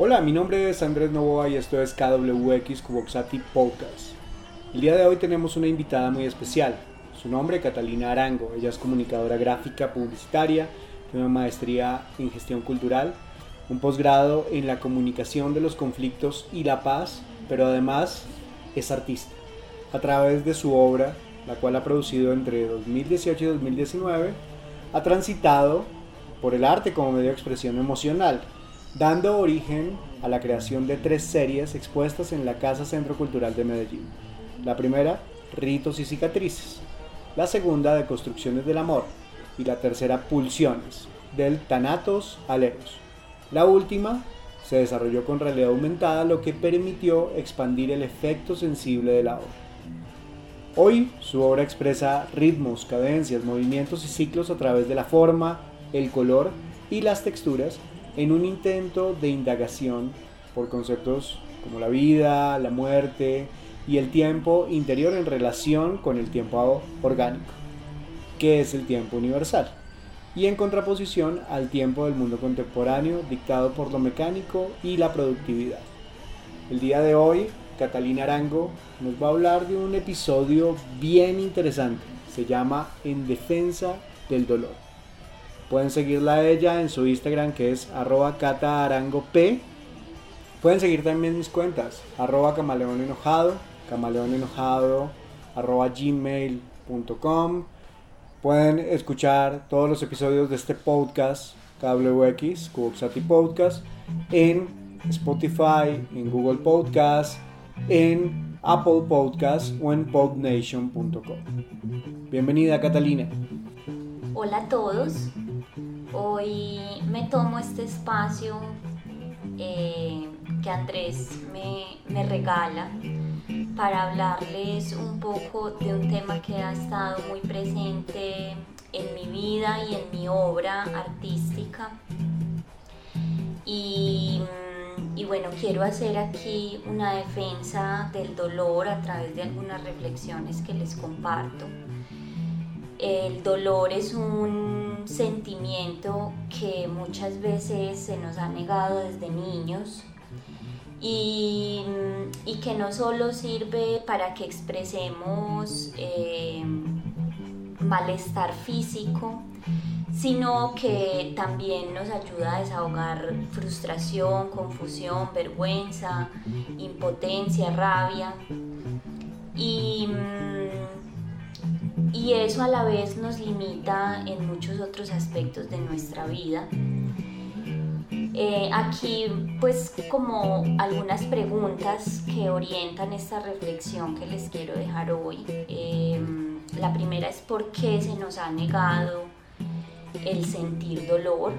Hola, mi nombre es Andrés Novoa y esto es KWX Cuboxati Podcast. El día de hoy tenemos una invitada muy especial. Su nombre Catalina Arango. Ella es comunicadora gráfica publicitaria, tiene una maestría en gestión cultural, un posgrado en la comunicación de los conflictos y la paz, pero además es artista. A través de su obra, la cual ha producido entre 2018 y 2019, ha transitado por el arte como medio de expresión emocional, dando origen a la creación de tres series expuestas en la Casa Centro Cultural de Medellín. La primera, Ritos y Cicatrices. La segunda, de Construcciones del Amor. Y la tercera, Pulsiones, del Tanatos al Eros. La última se desarrolló con realidad aumentada, lo que permitió expandir el efecto sensible de la obra. Hoy su obra expresa ritmos, cadencias, movimientos y ciclos a través de la forma, el color y las texturas en un intento de indagación por conceptos como la vida, la muerte y el tiempo interior en relación con el tiempo orgánico, que es el tiempo universal, y en contraposición al tiempo del mundo contemporáneo dictado por lo mecánico y la productividad. El día de hoy Catalina Arango nos va a hablar de un episodio bien interesante. Se llama En Defensa del Dolor. Pueden seguirla a ella en su Instagram que es arroba cataarangop. Pueden seguir también mis cuentas, arroba camaleón enojado, camaleón enojado, arroba gmail.com. Pueden escuchar todos los episodios de este podcast, KWX, Cuboxati Podcast, en Spotify, en Google Podcast, en Apple Podcast o en podnation.com. Bienvenida Catalina. Hola a todos. Hoy me tomo este espacio eh, que Andrés me, me regala para hablarles un poco de un tema que ha estado muy presente en mi vida y en mi obra artística. Y y bueno, quiero hacer aquí una defensa del dolor a través de algunas reflexiones que les comparto. El dolor es un sentimiento que muchas veces se nos ha negado desde niños y, que no solo sirve para que expresemos eh, malestar físico, sino que también nos ayuda a desahogar frustración, confusión, vergüenza, impotencia, rabia. Y, mm, y eso a la vez nos limita en muchos otros aspectos de nuestra vida. Eh, aquí pues como algunas preguntas que orientan esta reflexión que les quiero dejar hoy. Em, la primera es por qué se nos ha negado el sentir dolor.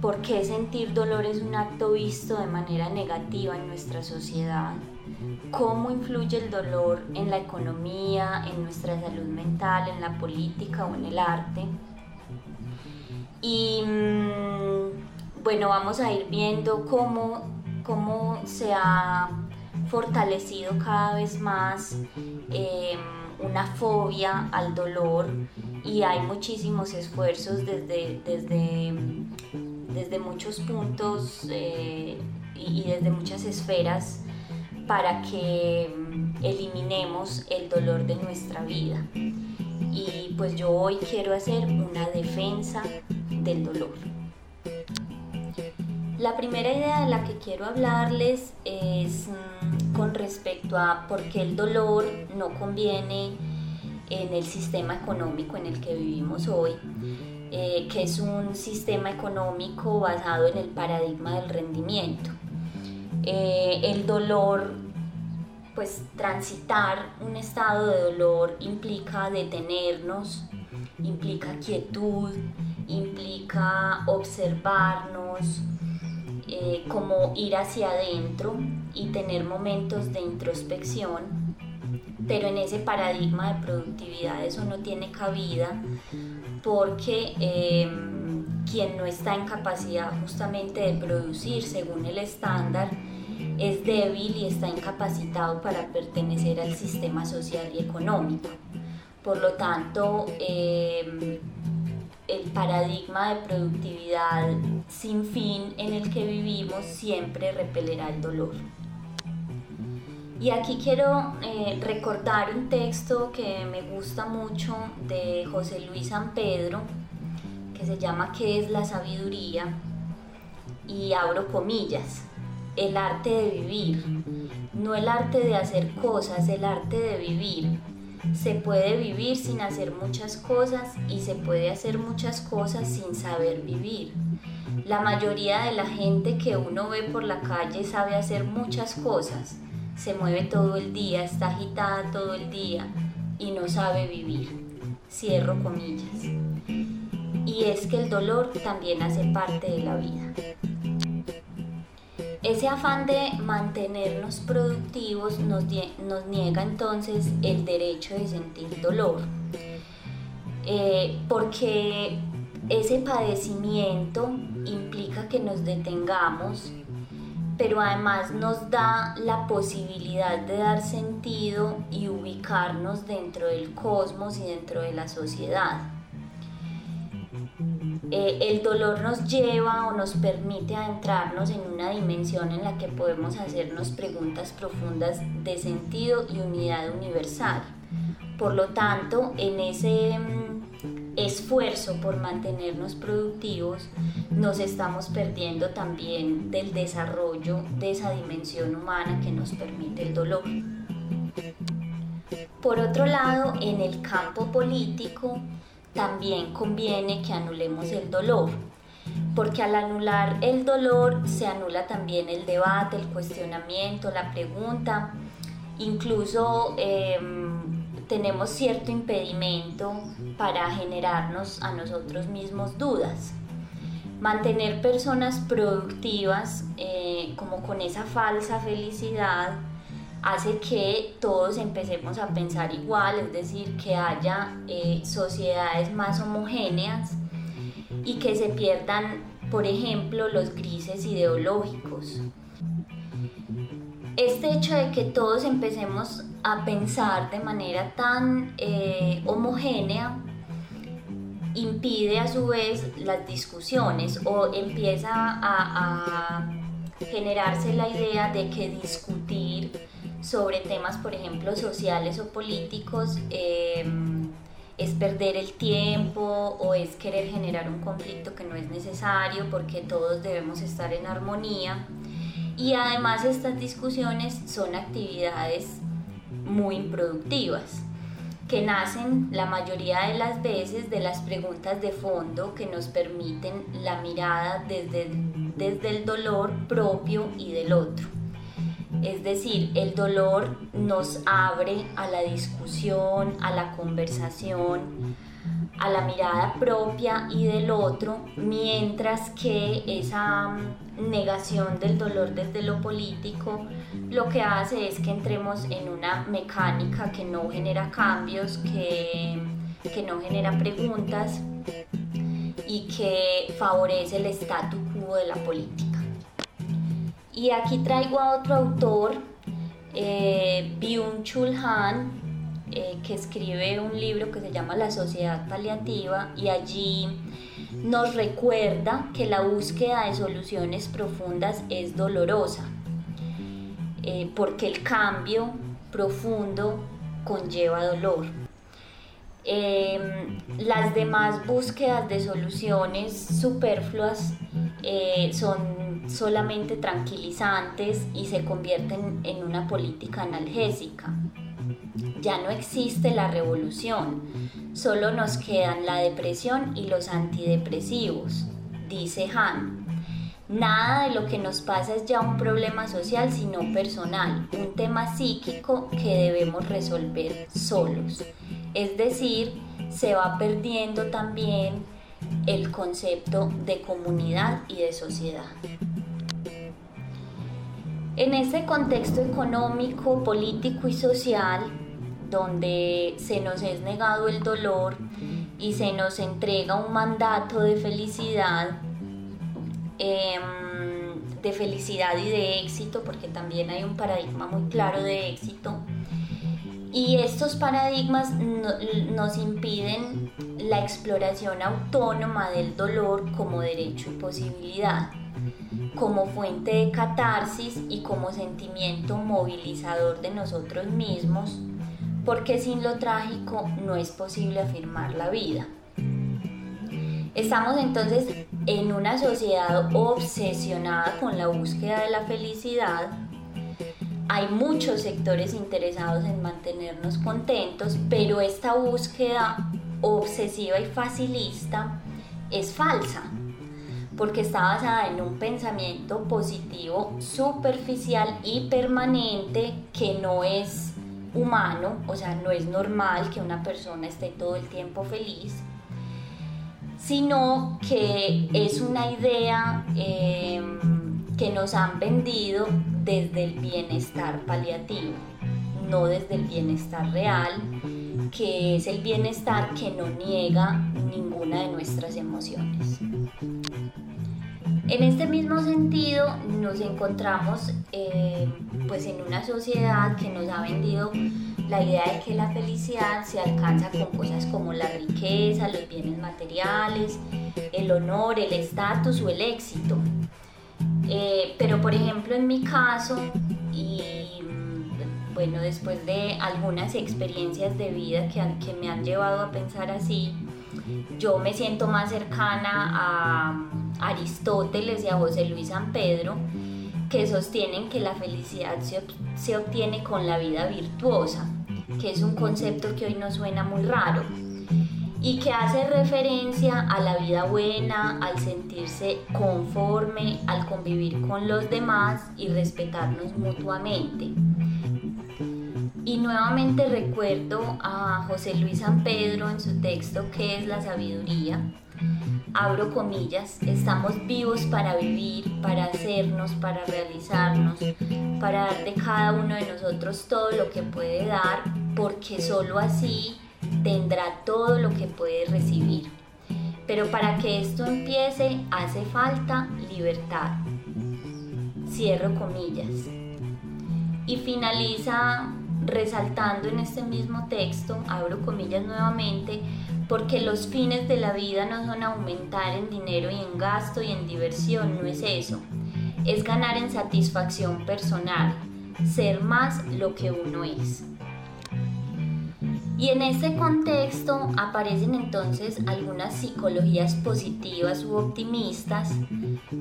¿Por qué sentir dolor es un acto visto de manera negativa en nuestra sociedad? ¿Cómo influye el dolor en la economía, en nuestra salud mental, en la política o en el arte? Y mm, bueno, vamos a ir viendo cómo, cómo se ha fortalecido cada vez más em, una fobia al dolor y hay muchísimos esfuerzos desde, desde, desde muchos puntos eh, y desde muchas esferas para que mm, eliminemos el dolor de nuestra vida. Y pues yo hoy quiero hacer una defensa del dolor. La primera idea de la que quiero hablarles es mm, con respecto a por qué el dolor no conviene en el sistema económico en el que vivimos hoy, eh, que es un sistema económico basado en el paradigma del rendimiento. Eh, el dolor, pues transitar un estado de dolor implica detenernos, implica quietud, implica observarnos, eh, como ir hacia adentro y tener momentos de introspección pero en ese paradigma de productividad eso no tiene cabida porque em, quien no está en capacidad justamente de producir según el estándar es débil y está incapacitado para pertenecer al sistema social y económico. Por lo tanto, em, el paradigma de productividad sin fin en el que vivimos siempre repelerá el dolor. Y aquí quiero eh, recordar un texto que me gusta mucho de José Luis San Pedro, que se llama ¿Qué es la sabiduría? Y abro comillas, el arte de vivir, no el arte de hacer cosas, el arte de vivir. Se puede vivir sin hacer muchas cosas y se puede hacer muchas cosas sin saber vivir. La mayoría de la gente que uno ve por la calle sabe hacer muchas cosas, se mueve todo el día, está agitada todo el día y no sabe vivir. Cierro comillas. Y es que el dolor también hace parte de la vida. Ese afán de mantenernos productivos nos, niega entonces el derecho de sentir dolor. Eh, porque ese padecimiento implica que nos detengamos pero además nos da la posibilidad de dar sentido y ubicarnos dentro del cosmos y dentro de la sociedad. Eh, el dolor nos lleva o nos permite adentrarnos en una dimensión en la que podemos hacernos preguntas profundas de sentido y unidad universal. Por lo tanto, en ese mm, esfuerzo por mantenernos productivos, nos estamos perdiendo también del desarrollo de esa dimensión humana que nos permite el dolor. Por otro lado, en el campo político también conviene que anulemos el dolor, porque al anular el dolor se anula también el debate, el cuestionamiento, la pregunta, incluso em, tenemos cierto impedimento para generarnos a nosotros mismos dudas mantener personas productivas eh, como con esa falsa felicidad hace que todos empecemos a pensar igual, es decir, que haya eh, sociedades más homogéneas y que se pierdan, por ejemplo, los grises ideológicos. Este hecho de que todos empecemos a pensar de manera tan eh, homogénea impide a su vez las discusiones o empieza a, generarse la idea de que discutir sobre temas, por ejemplo, sociales o políticos, em, es perder el tiempo o es querer generar un conflicto que no es necesario porque todos debemos estar en armonía. Y además estas discusiones son actividades muy improductivas que nacen la mayoría de las veces de las preguntas de fondo que nos permiten la mirada desde, desde el dolor propio y del otro. Es decir, el dolor nos abre a la discusión, a la conversación, a la mirada propia y del otro, mientras que esa mm, negación del dolor desde lo político lo que hace es que entremos en una mecánica que no genera cambios, que, que no genera preguntas y que favorece el statu quo de la política. Y aquí traigo a otro autor, eh, Byung-Chul Han, eh, que escribe un libro que se llama La sociedad paliativa y allí nos recuerda que la búsqueda de soluciones profundas es dolorosa, eh, porque el cambio profundo conlleva dolor. Em, las demás búsquedas de soluciones superfluas eh, son solamente tranquilizantes y se convierten en una política analgésica. Ya no existe la revolución, solo nos quedan la depresión y los antidepresivos, dice Han. Nada de lo que nos pasa es ya un problema social, sino personal, un tema psíquico que debemos resolver solos. Es decir, se va perdiendo también el concepto de comunidad y de sociedad. En este contexto económico, político y social, donde se nos es negado el dolor y se nos entrega un mandato de felicidad, em, de felicidad y de éxito, porque también hay un paradigma muy claro de éxito. Y estos paradigmas nos impiden la exploración autónoma del dolor como derecho y posibilidad, como fuente de catarsis y como sentimiento movilizador de nosotros mismos, porque sin lo trágico no es posible afirmar la vida. Estamos entonces en una sociedad obsesionada con la búsqueda de la felicidad. Hay muchos sectores interesados en mantenernos contentos, pero esta búsqueda obsesiva y facilista es falsa, porque está basada en un pensamiento positivo superficial y permanente que no es humano, o sea, no es normal que una persona esté todo el tiempo feliz sino que es una idea em, que nos han vendido desde el bienestar paliativo, no desde el bienestar real, que es el bienestar que no niega ninguna de nuestras emociones. En este mismo sentido nos encontramos eh, pues en una sociedad que nos ha vendido la idea de que la felicidad se alcanza con cosas como la riqueza, los bienes materiales, el honor, el estatus o el éxito. Eh, pero por ejemplo en mi caso, y bueno, después de algunas experiencias de vida que, que me han llevado a pensar así, yo me siento más cercana a Aristóteles y a José Luis San Pedro, que sostienen que la felicidad se, obtiene con la vida virtuosa, que es un concepto que hoy nos suena muy raro y que hace referencia a la vida buena, al sentirse conforme, al convivir con los demás y respetarnos mutuamente. Y nuevamente recuerdo a José Luis San Pedro en su texto ¿Qué es la sabiduría? abro comillas, estamos vivos para vivir, para hacernos, para realizarnos, para dar de cada uno de nosotros todo lo que puede dar, porque sólo así tendrá todo lo que puede recibir. Pero para que esto empiece hace falta libertad. Cierro comillas. Y finaliza resaltando en este mismo texto, abro comillas nuevamente, porque los fines de la vida no son aumentar en dinero y en gasto y en diversión, no es eso. Es ganar en satisfacción personal, ser más lo que uno es. Y en este contexto aparecen entonces algunas psicologías positivas u optimistas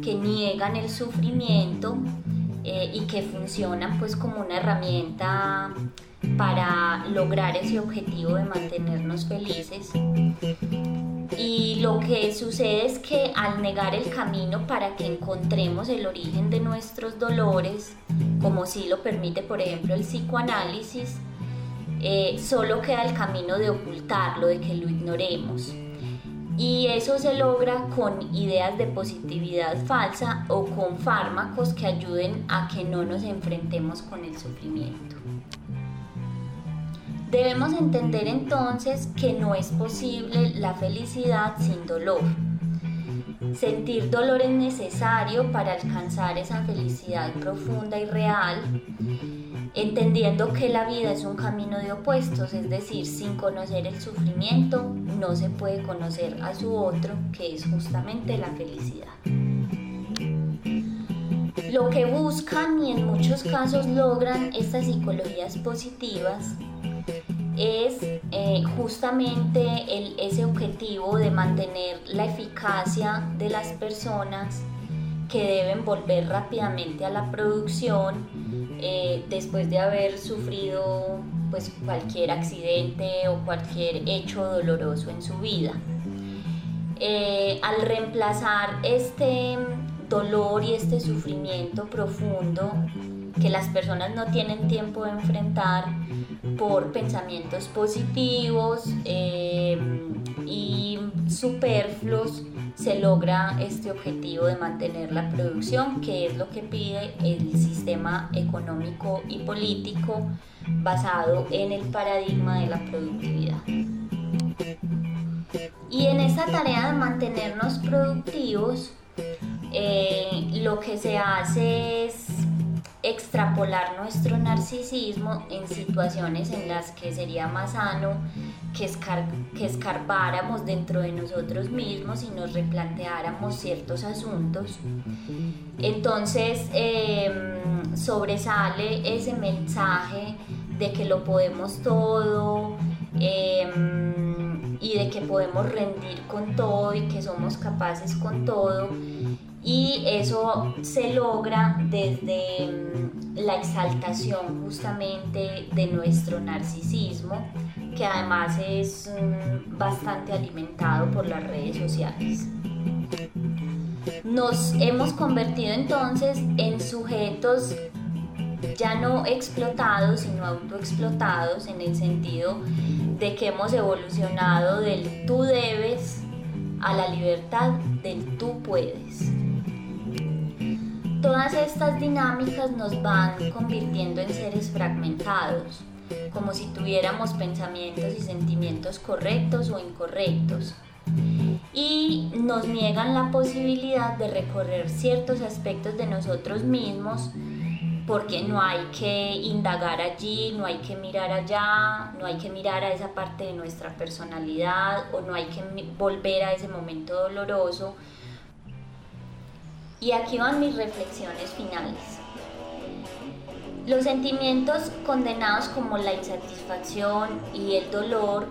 que niegan el sufrimiento eh, y que funcionan pues como una herramienta para lograr ese objetivo de mantenernos felices. Y lo que sucede es que al negar el camino para que encontremos el origen de nuestros dolores, como si lo permite por ejemplo el psicoanálisis, eh, solo queda el camino de ocultarlo, de que lo ignoremos. Y eso se logra con ideas de positividad falsa o con fármacos que ayuden a que no nos enfrentemos con el sufrimiento. Debemos entender entonces que no es posible la felicidad sin dolor. Sentir dolor es necesario para alcanzar esa felicidad profunda y real, entendiendo que la vida es un camino de opuestos, es decir, sin conocer el sufrimiento no se puede conocer a su otro, que es justamente la felicidad. Lo que buscan y en muchos casos logran estas psicologías positivas es eh, justamente ese objetivo de mantener la eficacia de las personas que deben volver rápidamente a la producción eh, después de haber sufrido pues, cualquier accidente o cualquier hecho doloroso en su vida. Eh, al reemplazar este dolor y este sufrimiento profundo que las personas no tienen tiempo de enfrentar por pensamientos positivos eh, y superfluos, se logra este objetivo de mantener la producción, que es lo que pide el sistema económico y político basado en el paradigma de la productividad. Y en esta tarea de mantenernos productivos, eh, lo que se hace es extrapolar nuestro narcisismo en situaciones en las que sería más sano que, que escarbáramos dentro de nosotros mismos y nos replanteáramos ciertos asuntos. Entonces em, sobresale ese mensaje de que lo podemos todo em, y de que podemos rendir con todo y que somos capaces con todo. Y eso se logra desde em, la exaltación justamente de nuestro narcisismo que además es mm, bastante alimentado por las redes sociales. Nos hemos convertido entonces en sujetos ya no explotados, sino autoexplotados en el sentido de que hemos evolucionado del tú debes a la libertad del tú puedes. Todas estas dinámicas nos van convirtiendo en seres fragmentados, como si tuviéramos pensamientos y sentimientos correctos o incorrectos. Y nos niegan la posibilidad de recorrer ciertos aspectos de nosotros mismos porque no hay que indagar allí, no hay que mirar allá, no hay que mirar a esa parte de nuestra personalidad o no hay que volver a ese momento doloroso. Y aquí van mis reflexiones finales. Los sentimientos condenados como la insatisfacción y el dolor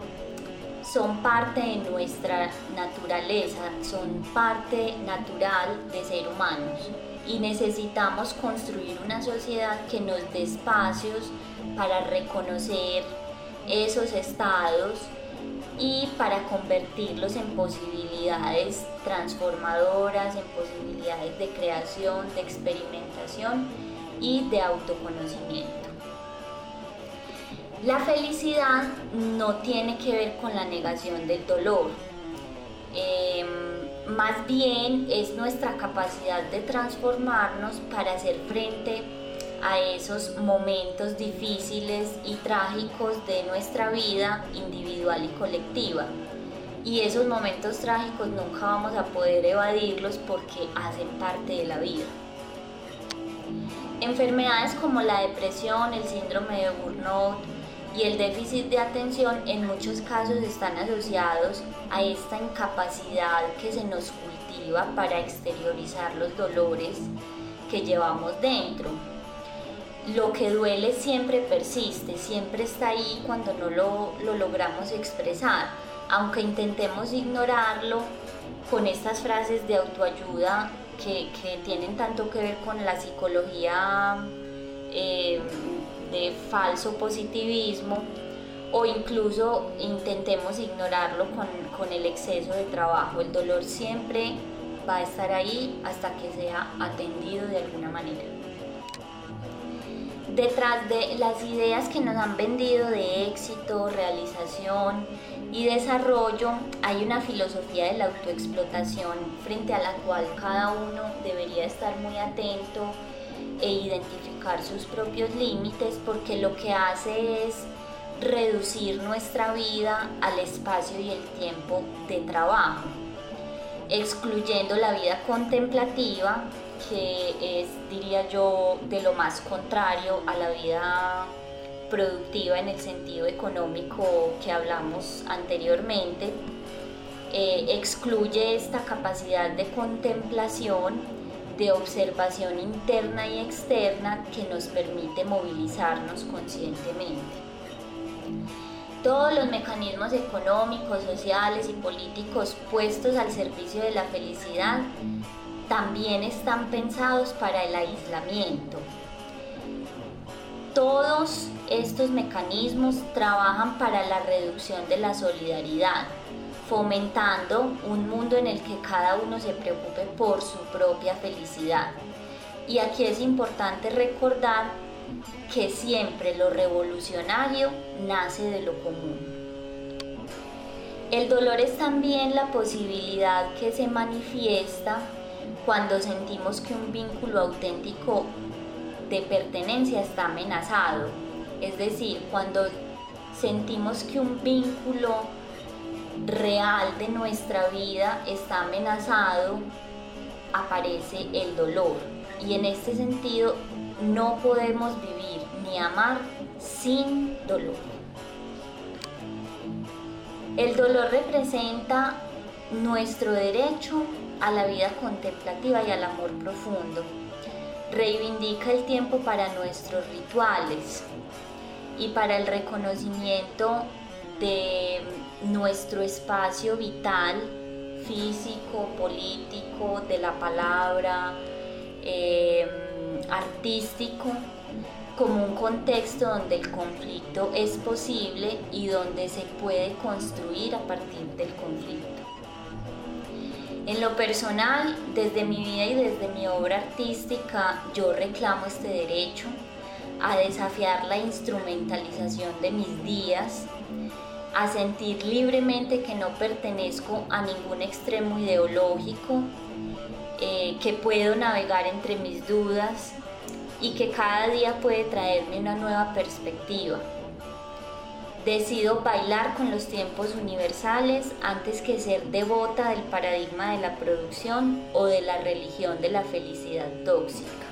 son parte de nuestra naturaleza, son parte natural de ser humanos y necesitamos construir una sociedad que nos dé espacios para reconocer esos estados y para convertirlos en posibilidades transformadoras, en posibilidades de creación, de experimentación y de autoconocimiento. La felicidad no tiene que ver con la negación del dolor. Em, más bien es nuestra capacidad de transformarnos para hacer frente a esos momentos difíciles y trágicos de nuestra vida individual y colectiva. Y esos momentos trágicos nunca vamos a poder evadirlos porque hacen parte de la vida. Enfermedades como la depresión, el síndrome de burnout y el déficit de atención en muchos casos están asociados a esta incapacidad que se nos cultiva para exteriorizar los dolores que llevamos dentro. Lo que duele siempre persiste, siempre está ahí cuando no lo, lo logramos expresar, aunque intentemos ignorarlo con estas frases de autoayuda que, tienen tanto que ver con la psicología eh, de falso positivismo o incluso intentemos ignorarlo con, con el exceso de trabajo. El dolor siempre va a estar ahí hasta que sea atendido de alguna manera. Detrás de las ideas que nos han vendido de éxito, realización, y desarrollo hay una filosofía de la autoexplotación frente a la cual cada uno debería estar muy atento e identificar sus propios límites porque lo que hace es reducir nuestra vida al espacio y el tiempo de trabajo, excluyendo la vida contemplativa que es, diría yo, de lo más contrario a la vida productiva en el sentido económico que hablamos anteriormente, eh, excluye esta capacidad de contemplación, de observación interna y externa que nos permite movilizarnos conscientemente. Todos los mecanismos económicos, sociales y políticos puestos al servicio de la felicidad también están pensados para el aislamiento. Todos estos mecanismos trabajan para la reducción de la solidaridad, fomentando un mundo en el que cada uno se preocupe por su propia felicidad. Y aquí es importante recordar que siempre lo revolucionario nace de lo común. El dolor es también la posibilidad que se manifiesta cuando sentimos que un vínculo auténtico de pertenencia está amenazado es decir, cuando sentimos que un vínculo real de nuestra vida está amenazado, aparece el dolor. Y en este sentido no podemos vivir ni amar sin dolor. El dolor representa nuestro derecho a la vida contemplativa y al amor profundo. Reivindica el tiempo para nuestros rituales y para el reconocimiento de nuestro espacio vital, físico, político, de la palabra, eh, artístico, como un contexto donde el conflicto es posible y donde se puede construir a partir del conflicto. En lo personal, desde mi vida y desde mi obra artística, yo reclamo este derecho a desafiar la instrumentalización de mis días, a sentir libremente que no pertenezco a ningún extremo ideológico, eh, que puedo navegar entre mis dudas y que cada día puede traerme una nueva perspectiva. Decido bailar con los tiempos universales antes que ser devota del paradigma de la producción o de la religión de la felicidad tóxica.